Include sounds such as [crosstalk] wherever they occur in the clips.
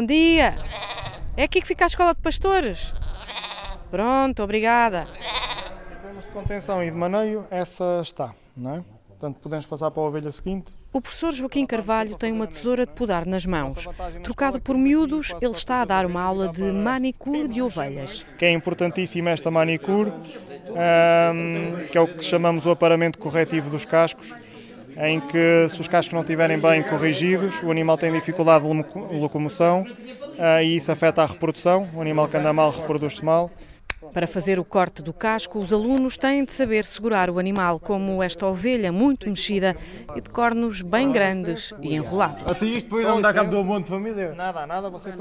Bom dia! É aqui que fica a escola de pastores? Pronto, obrigada. Em termos de contenção e de maneio, essa está, não é? Portanto, podemos passar para a ovelha seguinte. O professor Joaquim Carvalho tem uma tesoura de podar nas mãos. Trocado por miúdos, ele está a dar uma aula de manicure de ovelhas. Que é importantíssima esta manicure, que é o que chamamos o aparamento corretivo dos cascos, em que se os cascos não estiverem bem corrigidos, o animal tem dificuldade de loco- locomoção ah, e isso afeta a reprodução. O animal que anda mal reproduz-se mal. Para fazer o corte do casco, os alunos têm de saber segurar o animal, como esta ovelha muito mexida e de cornos bem grandes e enrolados. Até isto depois não dá cabo do monte de família. Nada, nada, você [laughs]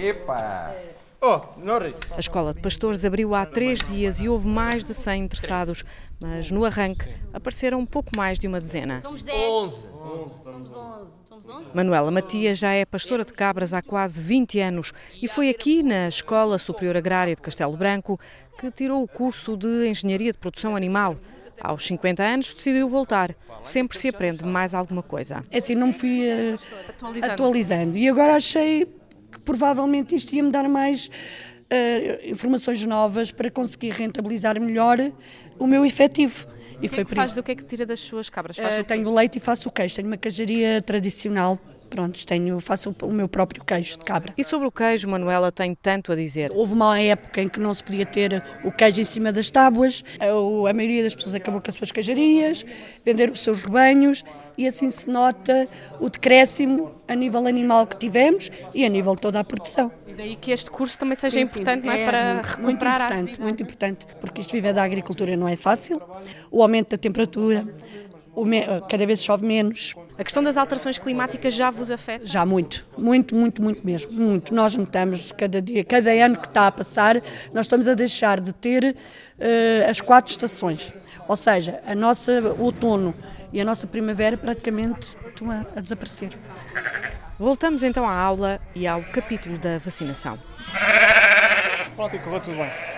Epa! Oh, Norris! A escola de pastores abriu há três dias e houve mais de 100 interessados, mas no arranque apareceram um pouco mais de uma dezena. Somos 10. 11. Somos 11. Somos 11. Manuela Matias já é pastora de cabras há quase 20 anos e foi aqui, na Escola Superior Agrária de Castelo Branco, que tirou o curso de Engenharia de Produção Animal. Aos 50 anos decidiu voltar. Sempre se aprende mais alguma coisa. É assim, não me fui eh, atualizando. E agora achei que provavelmente isto ia me dar mais eh, informações novas para conseguir rentabilizar melhor o meu efetivo. E foi por faz isso. do que é que tira das suas cabras? Eh, quê? tenho leite e faço o queijo. Tenho uma queijaria tradicional. Pronto, tenho, faço o meu próprio queijo de cabra. E sobre o queijo, Manuela tem tanto a dizer. Houve uma época em que não se podia ter o queijo em cima das tábuas, a a maioria das pessoas acabou com as suas queijarias, vender os seus rebanhos e assim se nota o decréscimo a nível animal que tivemos e a nível de toda a produção. E daí que este curso também seja Sim, importante sim, não é? para muito, recuperar muito importante, muito importante, porque isto viver da agricultura não é fácil. O aumento da temperatura, cada vez chove menos, A questão das alterações climáticas já vos afeta? já muito, muito, muito, muito mesmo, muito. Nós notamos cada dia, cada ano que está a passar, nós estamos a deixar de ter eh, as quatro estações. Ou seja, a nossa outono e a nossa primavera praticamente estão a, a desaparecer. Voltamos então à aula e ao capítulo da vacinação. Pronto, e correu tudo bem.